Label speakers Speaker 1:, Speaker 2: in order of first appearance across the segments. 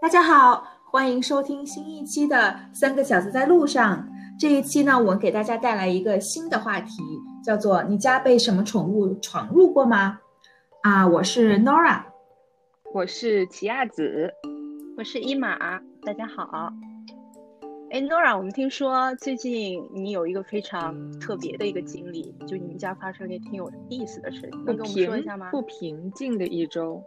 Speaker 1: 大家好，欢迎收听新一期的《三个小子在路上》。这一期呢，我们给大家带来一个新的话题，叫做“你家被什么宠物闯入过吗？”啊，我是 Nora，
Speaker 2: 我是奇亚子，
Speaker 3: 我是伊玛。大家好。哎，Nora，我们听说最近你有一个非常特别的一个经历，就你们家发生了挺有意思的事情，能跟我们说一下吗？
Speaker 2: 不平静的一周。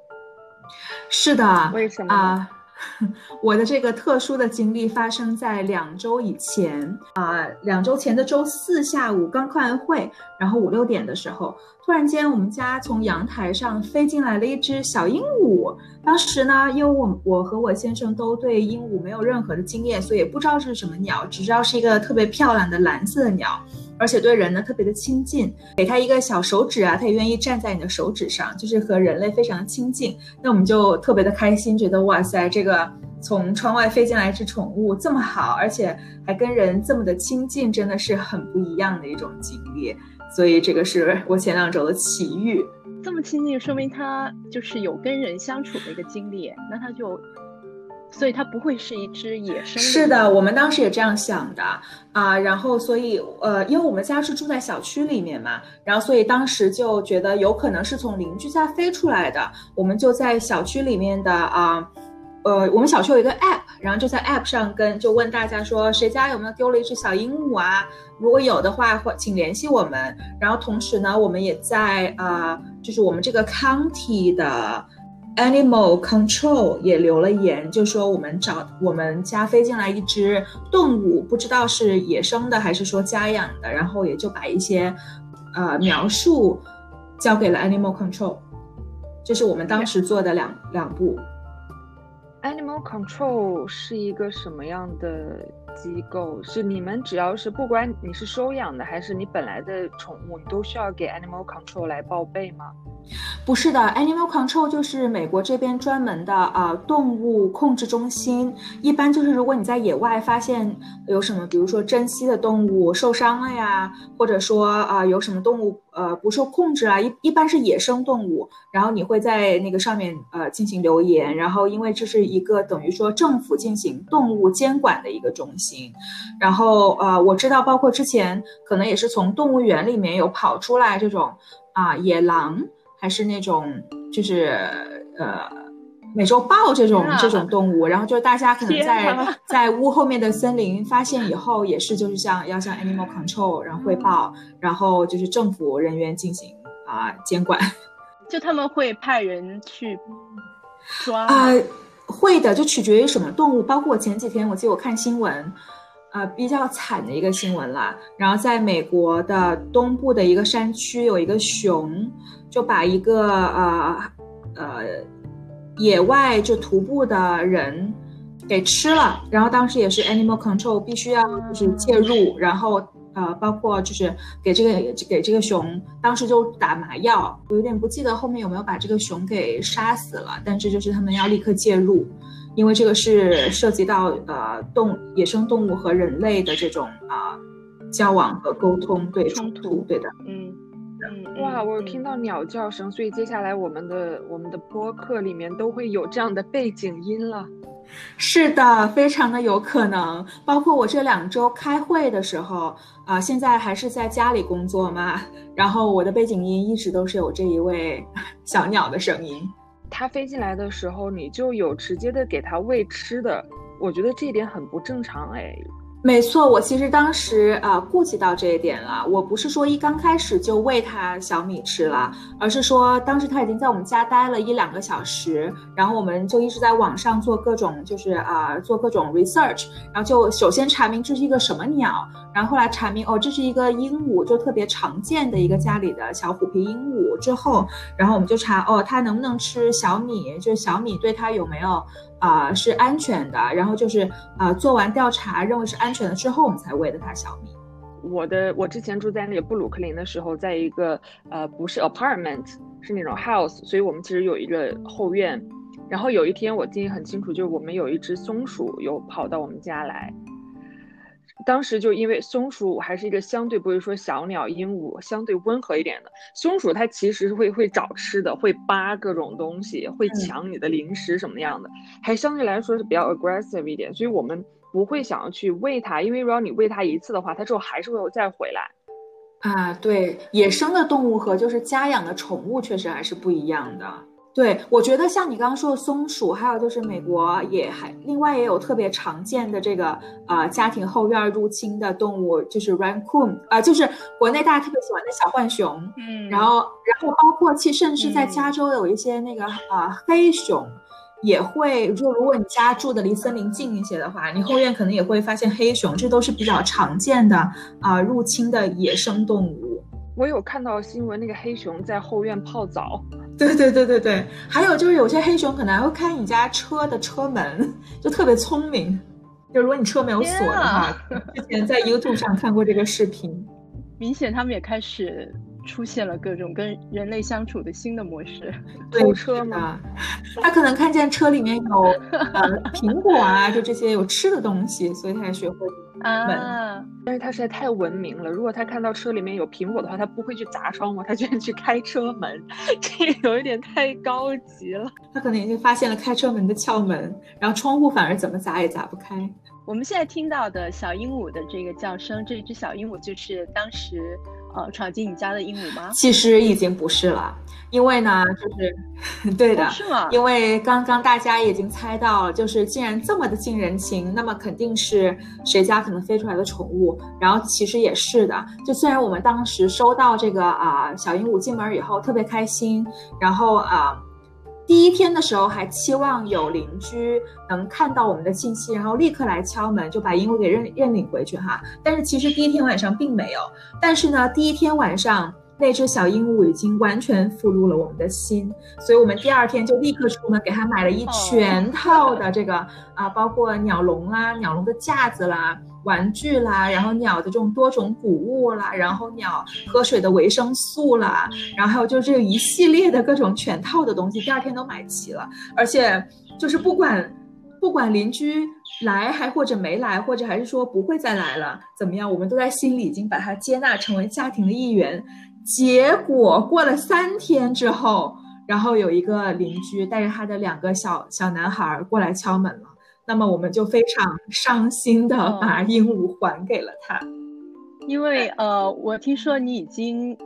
Speaker 1: 是的。
Speaker 2: 为什么
Speaker 1: 啊？我的这个特殊的经历发生在两周以前啊，两周前的周四下午刚开完会，然后五六点的时候，突然间我们家从阳台上飞进来了一只小鹦鹉。当时呢，因为我我和我先生都对鹦鹉没有任何的经验，所以也不知道这是什么鸟，只知道是一个特别漂亮的蓝色的鸟。而且对人呢特别的亲近，给他一个小手指啊，他也愿意站在你的手指上，就是和人类非常的亲近。那我们就特别的开心，觉得哇塞，这个从窗外飞进来一只宠物这么好，而且还跟人这么的亲近，真的是很不一样的一种经历。所以这个是我前两周的奇遇。
Speaker 3: 这么亲近，说明他就是有跟人相处的一个经历，那他就。所以他不会是一只野生。
Speaker 1: 是的，我们当时也这样想的啊。然后，所以呃，因为我们家是住在小区里面嘛，然后所以当时就觉得有可能是从邻居家飞出来的。我们就在小区里面的啊，呃，呃我们小区有一个 app，然后就在 app 上跟就问大家说，谁家有没有丢了一只小鹦鹉啊？如果有的话，或请联系我们。然后同时呢，我们也在啊，就是我们这个 county 的。Animal Control 也留了言，就说我们找我们家飞进来一只动物，不知道是野生的还是说家养的，然后也就把一些呃描述交给了 Animal Control，这是我们当时做的两两步。
Speaker 2: Animal Control 是一个什么样的机构？是你们只要是不管你是收养的还是你本来的宠物，你都需要给 Animal Control 来报备吗？
Speaker 1: 不是的，Animal Control 就是美国这边专门的啊动物控制中心。一般就是如果你在野外发现有什么，比如说珍稀的动物受伤了呀，或者说啊有什么动物呃不受控制啊，一一般是野生动物，然后你会在那个上面呃进行留言。然后因为这是一个等于说政府进行动物监管的一个中心，然后呃我知道包括之前可能也是从动物园里面有跑出来这种啊野狼。还是那种，就是呃，美洲豹这种这种动物，然后就是大家可能在在屋后面的森林发现以后，也是就是像要向 Animal Control 然后汇报，然后就是政府人员进行啊监管。
Speaker 3: 就他们会派人去抓
Speaker 1: 啊，会的，就取决于什么动物。包括我前几天我记得我看新闻，呃，比较惨的一个新闻啦。然后在美国的东部的一个山区有一个熊。就把一个呃呃野外就徒步的人给吃了，然后当时也是 animal control 必须要就是介入，然后呃包括就是给这个给这个熊当时就打麻药，我有点不记得后面有没有把这个熊给杀死了，但是就是他们要立刻介入，因为这个是涉及到呃动野生动物和人类的这种啊交往和沟通对
Speaker 3: 冲突。
Speaker 1: 对的。
Speaker 3: 嗯。
Speaker 2: 哇，我听到鸟叫声，所以接下来我们的我们的播客里面都会有这样的背景音了。
Speaker 1: 是的，非常的有可能。包括我这两周开会的时候，啊，现在还是在家里工作嘛，然后我的背景音一直都是有这一位 小鸟的声音。
Speaker 2: 它飞进来的时候，你就有直接的给它喂吃的，我觉得这一点很不正常哎。
Speaker 1: 没错，我其实当时啊顾及到这一点了。我不是说一刚开始就喂它小米吃了，而是说当时它已经在我们家待了一两个小时，然后我们就一直在网上做各种就是啊做各种 research，然后就首先查明这是一个什么鸟，然后后来查明哦这是一个鹦鹉，就特别常见的一个家里的小虎皮鹦鹉之后，然后我们就查哦它能不能吃小米，就是小米对它有没有。啊，是安全的。然后就是啊，做完调查认为是安全了之后，我们才喂的它小米。
Speaker 2: 我的我之前住在那个布鲁克林的时候，在一个呃不是 apartment，是那种 house，所以我们其实有一个后院。然后有一天我记忆很清楚，就是我们有一只松鼠有跑到我们家来，当时就因为松鼠还是一个相对不会说小鸟、鹦鹉相对温和一点的松鼠，它其实是会会找吃的，会扒各种东西，会抢你的零食什么样的，还相对来说是比较 aggressive 一点，所以我们不会想要去喂它，因为如果你喂它一次的话，它之后还是会再回来。
Speaker 1: 啊，对，野生的动物和就是家养的宠物确实还是不一样的。对，我觉得像你刚刚说的松鼠，还有就是美国也还另外也有特别常见的这个呃家庭后院入侵的动物，就是 raccoon 啊，就是国内大家特别喜欢的小浣熊。嗯，然后然后包括其甚至在加州有一些那个啊黑熊也会，就如果你家住的离森林近一些的话，你后院可能也会发现黑熊，这都是比较常见的啊入侵的野生动物。
Speaker 2: 我有看到新闻，那个黑熊在后院泡澡。
Speaker 1: 对对对对对，还有就是有些黑熊可能还会开你家车的车门，就特别聪明。就如果你车没有锁的话，之前在 YouTube 上看过这个视频。
Speaker 3: 明显他们也开始出现了各种跟人类相处的新的模式。
Speaker 2: 偷车吗？
Speaker 1: 他可能看见车里面有呃苹果啊，就这些有吃的东西，所以他才学会。
Speaker 3: 啊！
Speaker 2: 但是他实在太文明了。如果他看到车里面有苹果的话，他不会去砸窗户，他居然去开车门，这有一点太高级了。
Speaker 1: 他可能已经发现了开车门的窍门，然后窗户反而怎么砸也砸不开。
Speaker 3: 我们现在听到的小鹦鹉的这个叫声，这只小鹦鹉就是当时。呃，闯进你家的鹦鹉吗？
Speaker 1: 其实已经不是了，因为呢，就是 对的，
Speaker 3: 是吗？
Speaker 1: 因为刚刚大家已经猜到了，就是既然这么的近人情，那么肯定是谁家可能飞出来的宠物。然后其实也是的，就虽然我们当时收到这个啊小鹦鹉进门以后特别开心，然后啊。第一天的时候还期望有邻居能看到我们的信息，然后立刻来敲门，就把鹦鹉给认认领回去哈。但是其实第一天晚上并没有。但是呢，第一天晚上那只小鹦鹉已经完全俘虏了我们的心，所以我们第二天就立刻出门给它买了一全套的这个啊，包括鸟笼啦、鸟笼的架子啦。玩具啦，然后鸟的这种多种谷物啦，然后鸟喝水的维生素啦，然后还有就是这一系列的各种全套的东西，第二天都买齐了。而且就是不管不管邻居来还或者没来，或者还是说不会再来了，怎么样，我们都在心里已经把它接纳成为家庭的一员。结果过了三天之后，然后有一个邻居带着他的两个小小男孩过来敲门了。那么我们就非常伤心的把鹦鹉还给了他，
Speaker 3: 因为呃，我听说你已经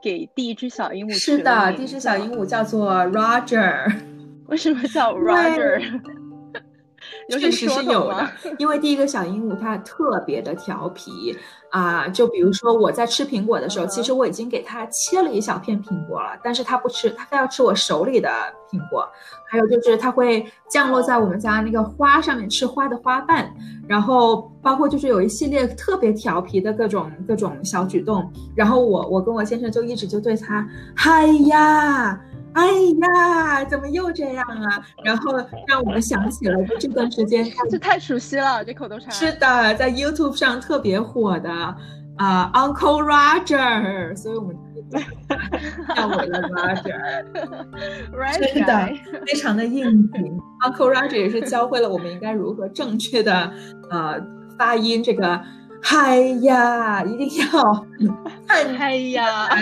Speaker 3: 给第一只小鹦鹉
Speaker 1: 是的，第一只小鹦鹉叫做 Roger。
Speaker 3: 为什么叫 Roger？
Speaker 1: 确实是有的，因为第一个小鹦鹉它特别的调皮啊，就比如说我在吃苹果的时候，其实我已经给他切了一小片苹果了，但是他不吃，他非要吃我手里的苹果。还有就是他会降落在我们家那个花上面吃花的花瓣，然后包括就是有一系列特别调皮的各种各种小举动，然后我我跟我先生就一直就对他，嗨呀。哎呀，怎么又这样啊？然后让我们想起了这段时间，
Speaker 3: 这太熟悉了，这口头禅。
Speaker 1: 是的，在 YouTube 上特别火的啊，Uncle Roger，所以我们叫我的 Roger，真的非常的应景。Uncle Roger 也是教会了我们应该如何正确的呃发音这个嗨呀，一定要
Speaker 3: 嗨呀。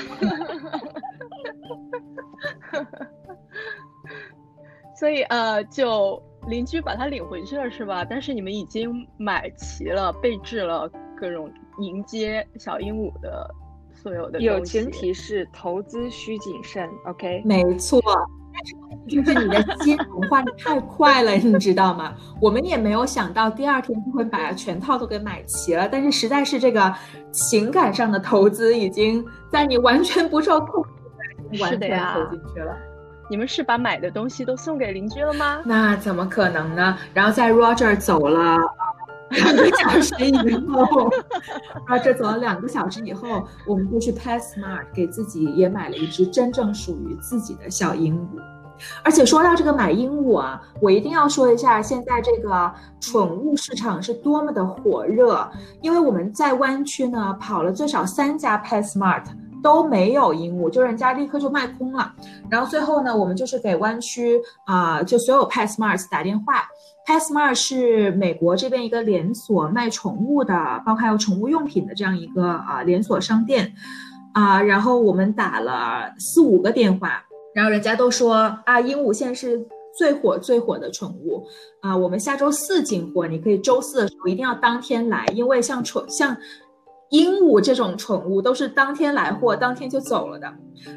Speaker 3: 所以呃，就邻居把它领回去了，是吧？但是你们已经买齐了、备置了各种迎接小鹦鹉的所有的。
Speaker 2: 友情提示：投资需谨慎。OK，
Speaker 1: 没错。就是你的金融花的太快了，你知道吗？我们也没有想到第二天就会把全套都给买齐了，但是实在是这个情感上的投资已经在你完全不受控。
Speaker 3: 制的呀，
Speaker 1: 投进去了。
Speaker 3: 你们是把买的东西都送给邻居了吗？
Speaker 1: 那怎么可能呢？然后在 Roger 走了两个小时以后，Roger 走了两个小时以后，我们就去 PetSmart 给自己也买了一只真正属于自己的小鹦鹉。而且说到这个买鹦鹉啊，我一定要说一下，现在这个宠物市场是多么的火热，因为我们在湾区呢跑了最少三家 PetSmart。都没有鹦鹉，就人家立刻就卖空了。然后最后呢，我们就是给湾区啊，就所有 Pet Smart 打电话，PetSmart 是美国这边一个连锁卖宠物的，包括还有宠物用品的这样一个啊连锁商店，啊，然后我们打了四五个电话，然后人家都说啊，鹦鹉现在是最火最火的宠物，啊，我们下周四进货，你可以周四的时候一定要当天来，因为像宠像鹦鹉这种宠物都是当天来货，当天就走了的。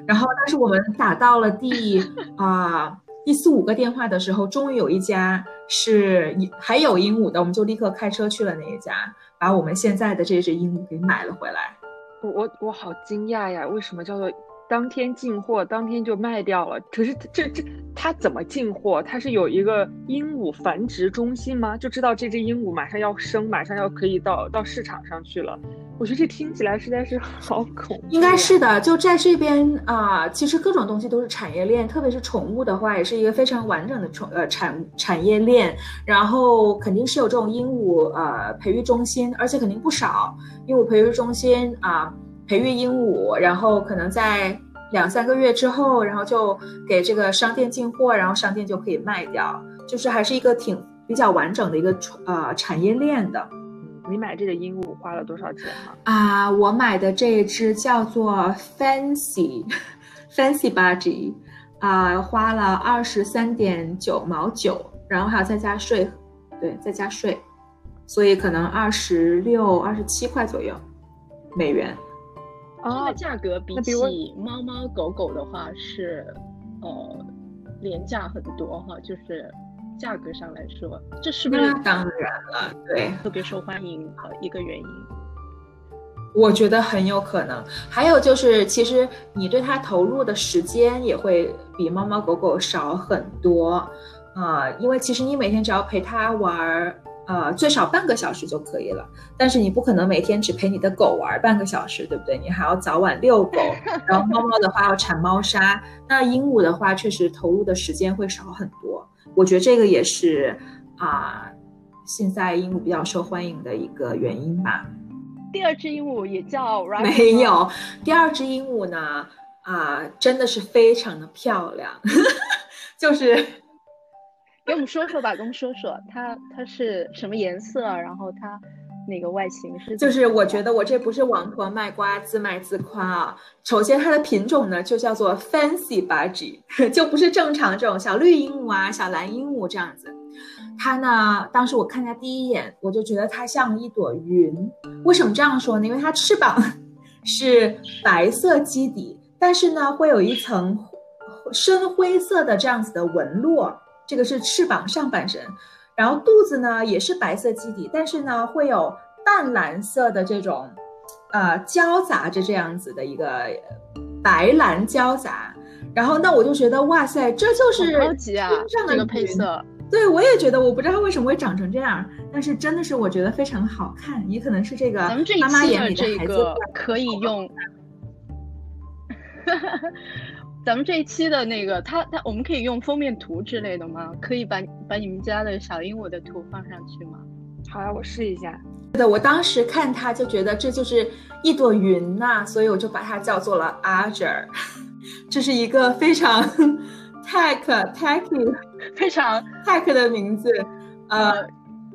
Speaker 1: 然后，但是我们打到了第啊。第四五个电话的时候，终于有一家是还有鹦鹉的，我们就立刻开车去了那一家，把我们现在的这只鹦鹉给买了回来。
Speaker 2: 我我我好惊讶呀！为什么叫做当天进货，当天就卖掉了？可是这这它怎么进货？它是有一个鹦鹉繁殖中心吗？就知道这只鹦鹉马上要生，马上要可以到到市场上去了。我觉得这听起来实在是好恐怖。
Speaker 1: 应该是的，就在这边啊，其实各种东西都是产业链，特别是宠物的话，也是一个非常完整的宠呃产产业链。然后肯定是有这种鹦鹉呃培育中心，而且肯定不少鹦鹉培育中心啊，培育鹦鹉，然后可能在两三个月之后，然后就给这个商店进货，然后商店就可以卖掉，就是还是一个挺比较完整的一个呃产业链的。
Speaker 2: 你买这个鹦鹉花了多少钱吗？
Speaker 1: 啊，我买的这一只叫做 Fancy Fancy Budgie，啊，花了二十三点九毛九，然后还要再加税，对，再加税，所以可能二十六、二十七块左右美元。
Speaker 3: 这个价格比起猫猫狗狗的话是，呃，廉价很多哈，就是。价格上来说，这是不是
Speaker 1: 当然了？对，
Speaker 3: 特别受欢迎的一个原因。
Speaker 1: 我觉得很有可能。还有就是，其实你对它投入的时间也会比猫猫狗狗少很多啊，因为其实你每天只要陪它玩，呃，最少半个小时就可以了。但是你不可能每天只陪你的狗玩半个小时，对不对？你还要早晚遛狗，然后猫猫的话要铲猫砂，那鹦鹉的话确实投入的时间会少很多。我觉得这个也是啊，现在鹦鹉比较受欢迎的一个原因吧。
Speaker 3: 第二只鹦鹉也叫
Speaker 1: 没有，第二只鹦鹉呢啊，真的是非常的漂亮，就是
Speaker 3: 给我们说说吧，给我们说说它它是什么颜色，然后它。那个外形是，
Speaker 1: 就是我觉得我这不是王婆卖瓜自卖自夸啊。首先它的品种呢就叫做 Fancy Budgie，就不是正常这种小绿鹦鹉啊、小蓝鹦鹉这样子。它呢，当时我看它第一眼，我就觉得它像一朵云。为什么这样说呢？因为它翅膀 是白色基底，但是呢会有一层深灰色的这样子的纹络，这个是翅膀上半身。然后肚子呢也是白色基底，但是呢会有淡蓝色的这种，呃交杂着这样子的一个白蓝交杂。然后那我就觉得哇塞，这就是
Speaker 3: 高级啊，这个配色。
Speaker 1: 对，我也觉得，我不知道它为什么会长成这样，但是真的是我觉得非常好看，也可能是这个妈妈眼里的孩子
Speaker 3: 可以用。咱们这一期的那个，它它，我们可以用封面图之类的吗？可以把把你们家的小鹦鹉的图放上去吗？
Speaker 2: 好啊，我试一下。
Speaker 1: 对的，我当时看它就觉得这就是一朵云呐，所以我就把它叫做了 Arger，这是一个非常 tech tech
Speaker 3: 非常
Speaker 1: tech 的名字，呃。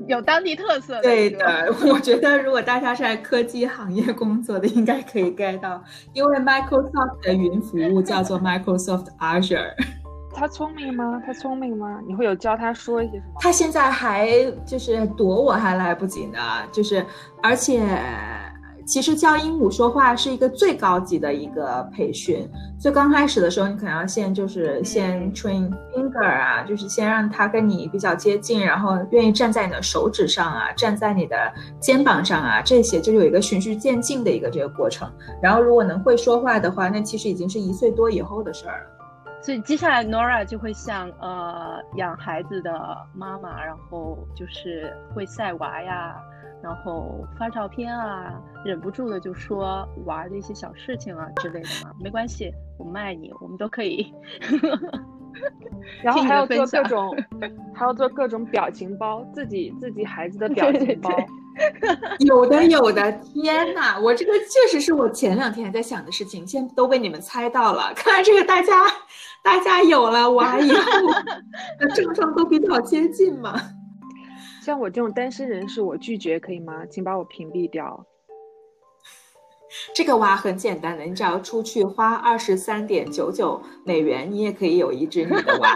Speaker 3: 有当地特色。
Speaker 1: 对的，我觉得如果大家是在科技行业工作的，应该可以 get 到，因为 Microsoft 的云服务叫做 Microsoft Azure。
Speaker 2: 他聪明吗？他聪明吗？你会有教他说一些什么？
Speaker 1: 他现在还就是躲我还来不及呢，就是而且。其实教鹦鹉说话是一个最高级的一个培训。最刚开始的时候，你可能要先就是先 train finger 啊，就是先让它跟你比较接近，然后愿意站在你的手指上啊，站在你的肩膀上啊，这些就有一个循序渐进的一个这个过程。然后如果能会说话的话，那其实已经是一岁多以后的事儿了。
Speaker 3: 所以接下来 Nora 就会像呃养孩子的妈妈，然后就是会晒娃呀。然后发照片啊，忍不住的就说玩的一些小事情啊之类的嘛，没关系，我们爱你，我们都可以。
Speaker 2: 然后还要做各种，还要做各种表情包，自己自己孩子的表 情包。
Speaker 1: 有的有的，天哪，我这个确实是我前两天在想的事情，现在都被你们猜到了。看来这个大家大家有了娃以后，症状都比较接近嘛。
Speaker 2: 像我这种单身人士，我拒绝可以吗？请把我屏蔽掉。
Speaker 1: 这个娃很简单的，你只要出去花二十三点九九美元，你也可以有一只你的娃。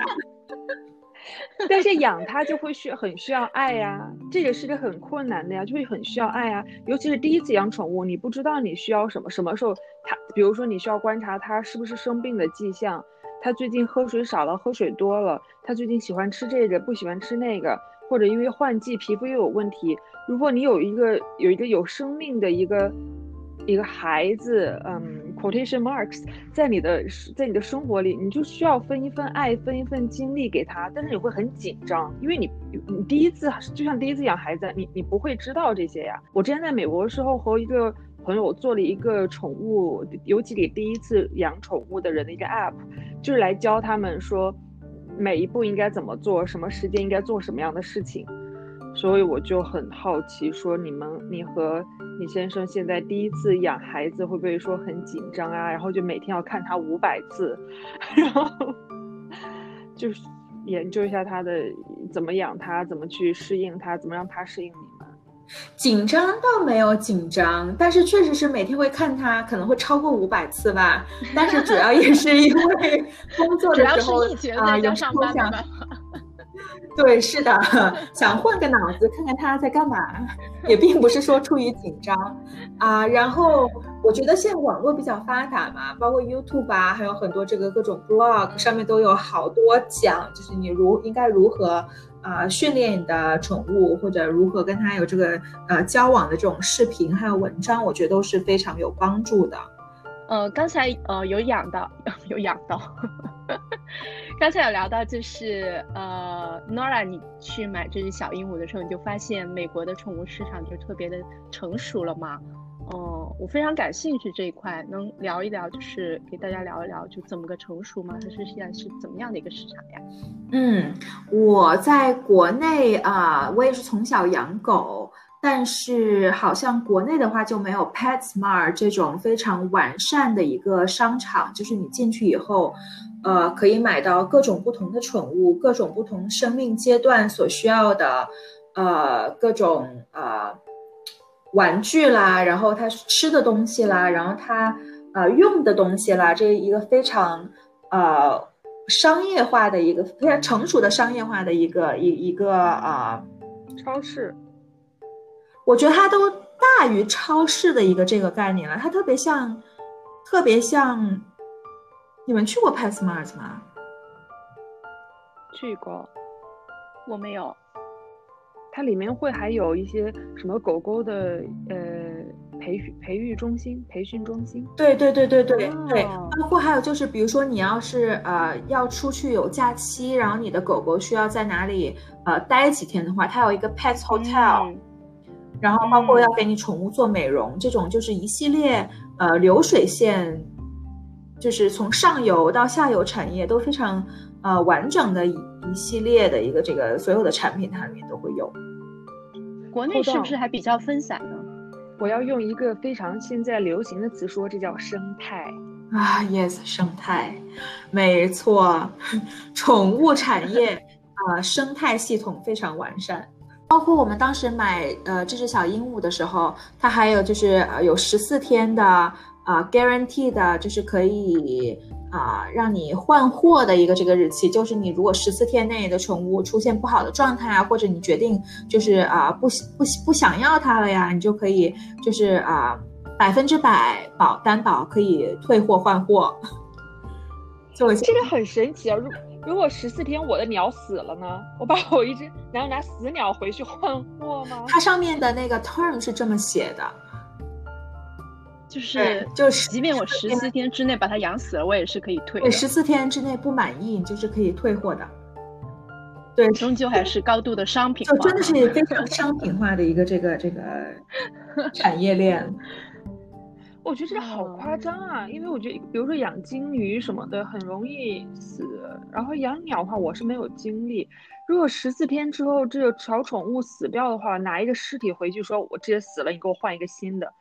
Speaker 2: 但是养它就会需很需要爱呀，这个是个很困难的呀，就会很需要爱啊。尤其是第一次养宠物，你不知道你需要什么，什么时候它，比如说你需要观察它是不是生病的迹象，它最近喝水少了，喝水多了，它最近喜欢吃这个，不喜欢吃那个，或者因为换季皮肤又有问题。如果你有一个有一个有生命的一个。一个孩子，嗯，quotation marks，在你的在你的生活里，你就需要分一份爱，分一份精力给他，但是你会很紧张，因为你你第一次就像第一次养孩子，你你不会知道这些呀。我之前在美国的时候和一个朋友做了一个宠物，尤其给第一次养宠物的人的一个 app，就是来教他们说每一步应该怎么做，什么时间应该做什么样的事情。所以我就很好奇，说你们，你和你先生现在第一次养孩子，会不会说很紧张啊？然后就每天要看他五百次，然后就是研究一下他的怎么养他，怎么去适应他，怎么让他适应你。
Speaker 1: 紧张倒没有紧张，但是确实是每天会看他，可能会超过五百次吧。但是主要也是因为工作的时候啊，有时候想。对，是的，想换个脑子看看他在干嘛，也并不是说出于紧张啊。然后我觉得现在网络比较发达嘛，包括 YouTube 啊，还有很多这个各种 blog 上面都有好多讲，就是你如应该如何啊训练你的宠物，或者如何跟它有这个呃交往的这种视频还有文章，我觉得都是非常有帮助的。
Speaker 3: 呃，刚才呃有养到，有养到。刚才有聊到，就是呃，Nora，你去买这只小鹦鹉的时候，你就发现美国的宠物市场就特别的成熟了嘛？哦，我非常感兴趣这一块，能聊一聊，就是给大家聊一聊，就怎么个成熟吗？还是现在是怎么样的一个市场呀？
Speaker 1: 嗯，我在国内啊，我也是从小养狗，但是好像国内的话就没有 PetSmart 这种非常完善的一个商场，就是你进去以后。呃，可以买到各种不同的宠物，各种不同生命阶段所需要的，呃，各种呃玩具啦，然后他吃的东西啦，然后它呃用的东西啦，这一个非常呃商业化的一个非常成熟的商业化的一个一一个啊
Speaker 2: 超市，
Speaker 1: 我觉得它都大于超市的一个这个概念了，它特别像，特别像。你们去过 PetSmart 吗？
Speaker 2: 去过，
Speaker 3: 我没有。
Speaker 2: 它里面会还有一些什么狗狗的呃培训培育中心、培训中心。
Speaker 1: 对对对对对对，包括还有就是，比如说你要是呃要出去有假期，然后你的狗狗需要在哪里呃待几天的话，它有一个 Pet Hotel，然后包括要给你宠物做美容，这种就是一系列呃流水线。就是从上游到下游产业都非常呃完整的一一系列的一个这个所有的产品，它里面都会有。
Speaker 3: 国内是不是还比较分散呢？
Speaker 2: 我要用一个非常现在流行的词说，这叫生态
Speaker 1: 啊，yes，生态，没错，宠物产业啊，生态系统非常完善。包括我们当时买呃这只小鹦鹉的时候，它还有就是呃有十四天的。啊，guarantee 的就是可以啊，让你换货的一个这个日期，就是你如果十四天内的宠物出现不好的状态啊，或者你决定就是啊不不不想要它了呀，你就可以就是啊百分之百保担保可以退货换货。
Speaker 2: 就这个很神奇啊！如如果十四天我的鸟死了呢？我把我一只难道拿死鸟回去换货吗？
Speaker 1: 它上面的那个 term 是这么写的。
Speaker 3: 就是
Speaker 1: 就是，
Speaker 3: 即便我十四天之内把它养死了，我也是可以退。对，
Speaker 1: 十四天之内不满意，你就是可以退货的。对，
Speaker 3: 终究还是高度的商品
Speaker 1: 化，就真的是非常商品化的一个这个这个 产业链。
Speaker 2: 我觉得这个好夸张啊！因为我觉得，比如说养金鱼什么的很容易死，然后养鸟的话，我是没有经历。如果十四天之后这个小宠物死掉的话，拿一个尸体回去说，我直接死了，你给我换一个新的。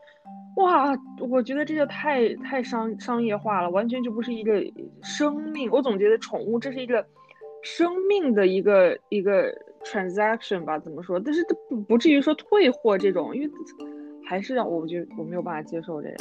Speaker 2: 哇，我觉得这个太太商商业化了，完全就不是一个生命。我总觉得宠物这是一个生命的一个一个 transaction 吧，怎么说？但是它不不至于说退货这种，因为。还是让我觉得我没有办法接受这个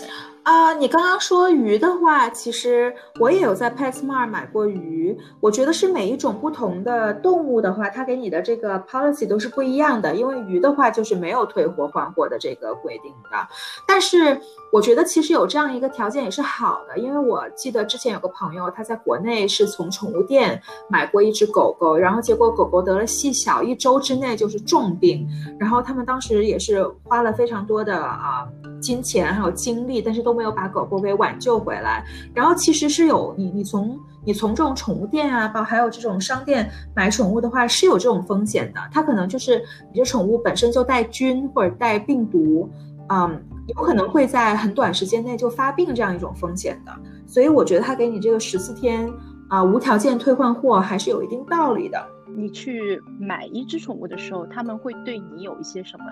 Speaker 1: 啊！你刚刚说鱼的话，其实我也有在 PetSmart 买过鱼。我觉得是每一种不同的动物的话，它给你的这个 policy 都是不一样的。因为鱼的话就是没有退货换货的这个规定的。但是我觉得其实有这样一个条件也是好的，因为我记得之前有个朋友他在国内是从宠物店买过一只狗狗，然后结果狗狗得了细小，一周之内就是重病，然后他们当时也是花了非常多的。啊，金钱还有精力，但是都没有把狗狗给挽救回来。然后其实是有你，你从你从这种宠物店啊，包还有这种商店买宠物的话，是有这种风险的。它可能就是你这宠物本身就带菌或者带病毒，嗯，有可能会在很短时间内就发病这样一种风险的。所以我觉得他给你这个十四天啊无条件退换货还是有一定道理的。
Speaker 3: 你去买一只宠物的时候，他们会对你有一些什么？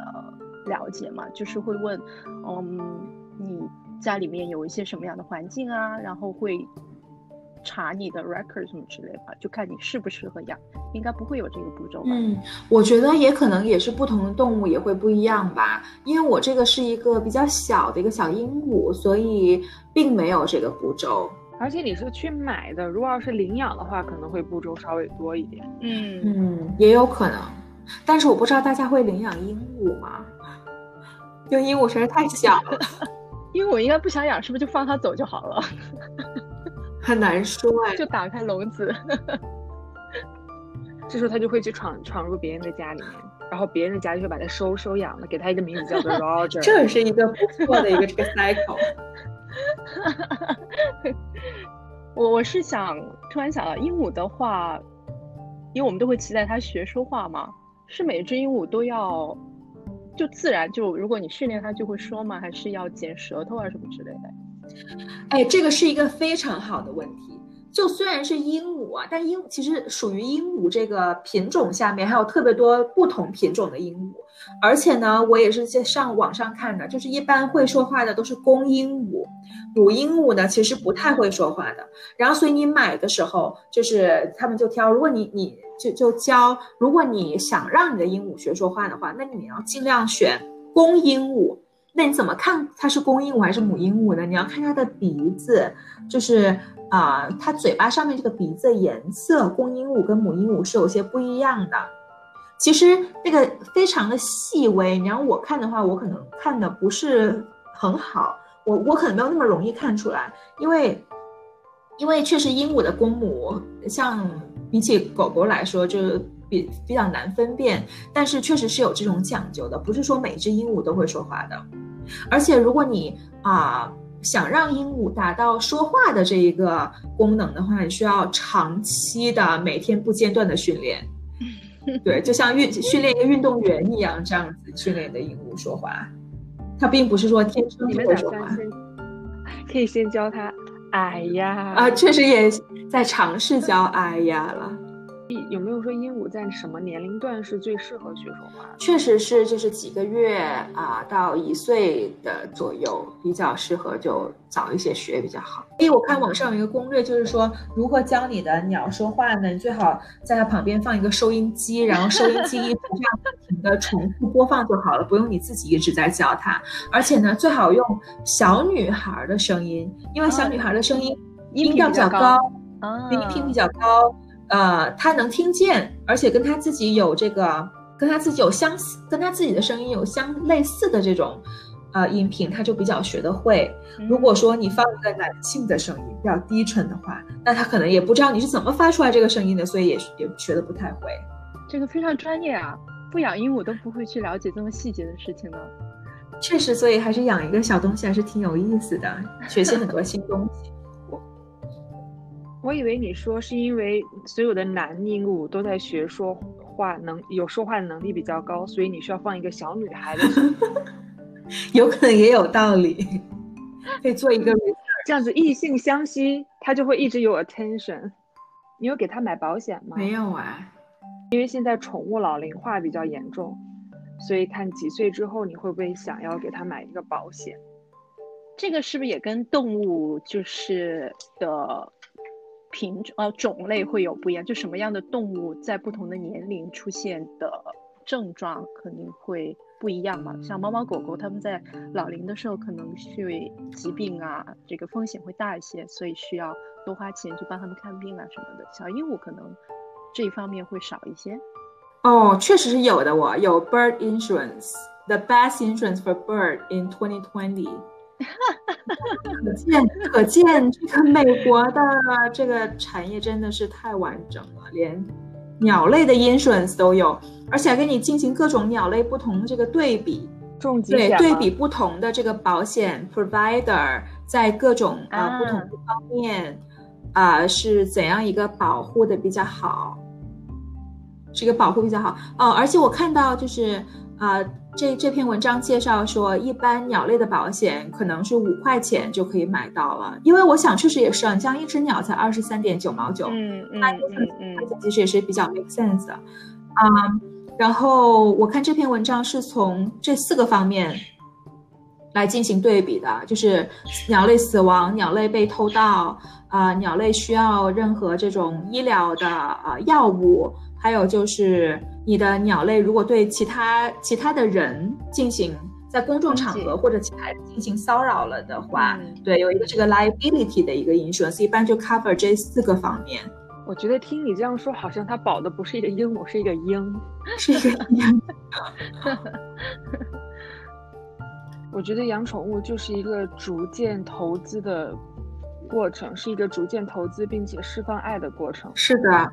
Speaker 3: 了解吗，就是会问，嗯，你家里面有一些什么样的环境啊，然后会查你的 record 什么之类的，就看你适不适合养，应该不会有这个步骤吧？
Speaker 1: 嗯，我觉得也可能也是不同的动物也会不一样吧，因为我这个是一个比较小的一个小鹦鹉，所以并没有这个步骤。
Speaker 2: 而且你是去买的，如果要是领养的话，可能会步骤稍微多一点。
Speaker 3: 嗯
Speaker 1: 嗯，也有可能，但是我不知道大家会领养鹦鹉吗？因为鹦鹉实在太小了，
Speaker 3: 鹦鹉应该不想养，是不是就放它走就好了？
Speaker 1: 很难说哎，
Speaker 3: 就打开笼子，
Speaker 2: 这时候它就会去闯闯入别人的家里面，然后别人的家就会把它收收养了，给它一个名字叫做 Roger。
Speaker 1: 这也是一个不错的一个这个 cycle。
Speaker 3: 我我是想突然想到，鹦鹉的话，因为我们都会期待它学说话嘛，是每只鹦鹉都要。就自然就，如果你训练它就会说吗？还是要剪舌头啊什么之类的？
Speaker 1: 哎，这个是一个非常好的问题。就虽然是鹦鹉啊，但鹦其实属于鹦鹉这个品种下面还有特别多不同品种的鹦鹉，而且呢，我也是在上网上看的，就是一般会说话的都是公鹦鹉，母鹦鹉呢其实不太会说话的。然后所以你买的时候，就是他们就挑，如果你你。就就教，如果你想让你的鹦鹉学说话的话，那你要尽量选公鹦鹉。那你怎么看它是公鹦鹉还是母鹦鹉呢？你要看它的鼻子，就是啊，它嘴巴上面这个鼻子的颜色，公鹦鹉跟母鹦鹉是有些不一样的。其实那个非常的细微，你让我看的话，我可能看的不是很好，我我可能没有那么容易看出来，因为因为确实鹦鹉的公母像。比起狗狗来说，就是比比较难分辨，但是确实是有这种讲究的，不是说每只鹦鹉都会说话的。而且如果你啊想让鹦鹉达到说话的这一个功能的话，你需要长期的每天不间断的训练。对，就像运训练一个运动员一样，这样子训练的鹦鹉说话，它并不是说天生就会说话。
Speaker 2: 可以先教它。哎呀，
Speaker 1: 啊，确实也在尝试教哎呀了。
Speaker 2: 有没有说鹦鹉在什么年龄段是最适合学说话？
Speaker 1: 确实是，就是几个月啊到一岁的左右比较适合，就早一些学比较好。因为我看网上有一个攻略，就是说如何教你的鸟说话呢？你最好在它旁边放一个收音机，然后收音机一直这样不停的重复播放就好了，不用你自己一直在教它。而且呢，最好用小女孩的声音，因为小女孩的声音音调比较高，音频比较高。呃，他能听见，而且跟他自己有这个，跟他自己有相似，跟他自己的声音有相类似的这种，呃，音频，他就比较学得会。如果说你放一个男性的声音，比较低沉的话，那他可能也不知道你是怎么发出来这个声音的，所以也也学得不太会。
Speaker 3: 这个非常专业啊，不养鹦鹉都不会去了解这么细节的事情呢。
Speaker 1: 确实，所以还是养一个小东西还是挺有意思的，学习很多新东西。
Speaker 2: 我以为你说是因为所有的男鹦鹉都在学说话，能有说话的能力比较高，所以你需要放一个小女孩的，
Speaker 1: 有可能也有道理，可以做一个
Speaker 2: 这样子异性相吸，他就会一直有 attention。你有给他买保险吗？
Speaker 1: 没有啊，
Speaker 2: 因为现在宠物老龄化比较严重，所以看几岁之后你会不会想要给他买一个保险？
Speaker 3: 这个是不是也跟动物就是的？品种呃种类会有不一样，就什么样的动物在不同的年龄出现的症状肯定会不一样嘛。像猫猫狗狗，它们在老龄的时候可能会疾病啊，这个风险会大一些，所以需要多花钱去帮它们看病啊什么的。小鹦鹉可能这一方面会少一些。
Speaker 1: 哦，确实是有的，我有 bird insurance，the best insurance for bird in 2020。可见，可见这个美国的这个产业真的是太完整了，连鸟类的 insurance 都有，而且还给你进行各种鸟类不同的这个对比，对对比不同的这个保险 provider 在各种啊不同的方面啊是怎样一个保护的比较好，这个保护比较好。哦，而且我看到就是啊。这这篇文章介绍说，一般鸟类的保险可能是五块钱就可以买到了，因为我想确实也是，你像一只鸟才二十三点九毛九，
Speaker 3: 嗯嗯嗯
Speaker 1: 嗯，其实也是比较 make sense 的，啊，然后我看这篇文章是从这四个方面来进行对比的，就是鸟类死亡、鸟类被偷盗啊、鸟类需要任何这种医疗的啊药物，还有就是。你的鸟类如果对其他其他的人进行在公众场合或者其他进行骚扰了的话，对，有一个这个 liability 的一个 insurance，一般就 cover 这四个方面。
Speaker 2: 我觉得听你这样说，好像它保的不是一个鹦鹉，是一个鹰，
Speaker 1: 是一个鹰。
Speaker 2: 我觉得养宠物就是一个逐渐投资的过程，是一个逐渐投资并且释放爱的过程。
Speaker 1: 是的。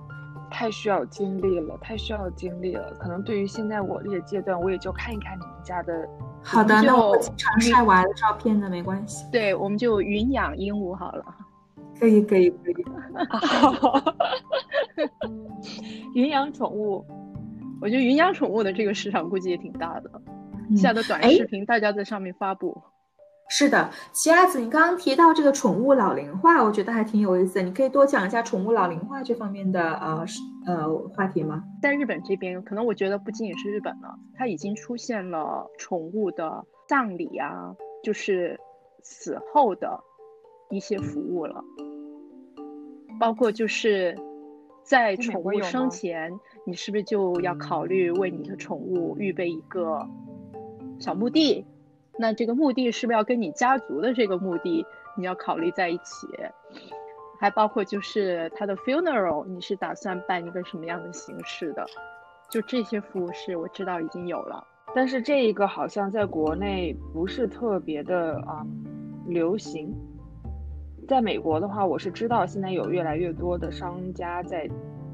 Speaker 2: 太需要精力了，太需要精力了。可能对于现在我这个阶段，我也就看一看你们家的。
Speaker 1: 好的，那我经常晒娃的照片的没关系。
Speaker 3: 对，我们就云养鹦鹉好了。
Speaker 1: 可以，可以，可以。
Speaker 2: 云养宠物，
Speaker 3: 我觉得云养宠物的这个市场估计也挺大的。现在的短视频，大家在上面发布。
Speaker 1: 是的，奇亚子，你刚刚提到这个宠物老龄化，我觉得还挺有意思的。你可以多讲一下宠物老龄化这方面的呃呃话题吗？
Speaker 3: 在日本这边，可能我觉得不仅仅是日本了，它已经出现了宠物的葬礼啊，就是死后的一些服务了，包括就是在宠物生前，你是不是就要考虑为你的宠物预备一个小墓地？那这个墓地是不是要跟你家族的这个墓地你要考虑在一起？还包括就是他的 funeral，你是打算办一个什么样的形式的？就这些服务是我知道已经有了，
Speaker 2: 但是这一个好像在国内不是特别的啊流行。在美国的话，我是知道现在有越来越多的商家在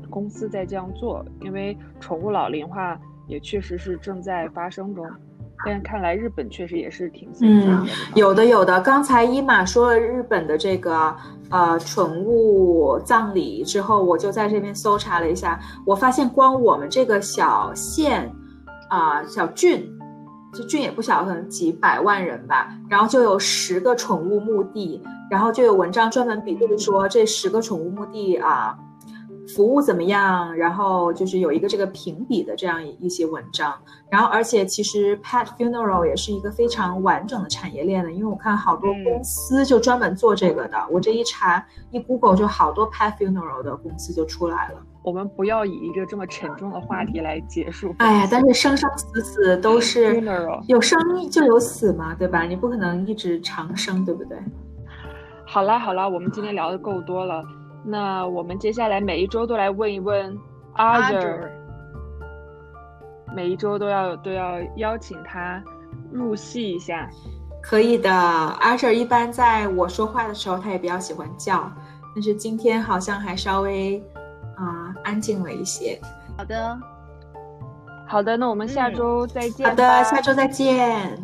Speaker 2: 公司在这样做，因为宠物老龄化也确实是正在发生中。但看来日本确实也是挺
Speaker 1: 嗯，有的有的。刚才伊玛说了日本的这个呃宠物葬礼之后，我就在这边搜查了一下，我发现光我们这个小县啊小郡，这郡也不小，可能几百万人吧，然后就有十个宠物墓地，然后就有文章专门比对说这十个宠物墓地啊。服务怎么样？然后就是有一个这个评比的这样一些文章，然后而且其实 pet funeral 也是一个非常完整的产业链的，因为我看好多公司就专门做这个的。我这一查一 Google 就好多 pet funeral 的公司就出来了。
Speaker 2: 我们不要以一个这么沉重的话题来结束。
Speaker 1: 哎呀，但是生生死死都是有生就有死嘛，对吧？你不可能一直长生，对不对？
Speaker 2: 好啦好啦，我们今天聊的够多了。那我们接下来每一周都来问一问 Arthur，每一周都要都要邀请他入戏一下。
Speaker 1: 可以的，Arthur 一般在我说话的时候，他也比较喜欢叫，但是今天好像还稍微啊安静了一些。
Speaker 3: 好的，
Speaker 2: 好的，那我们下周再见。
Speaker 1: 好的，下周再见。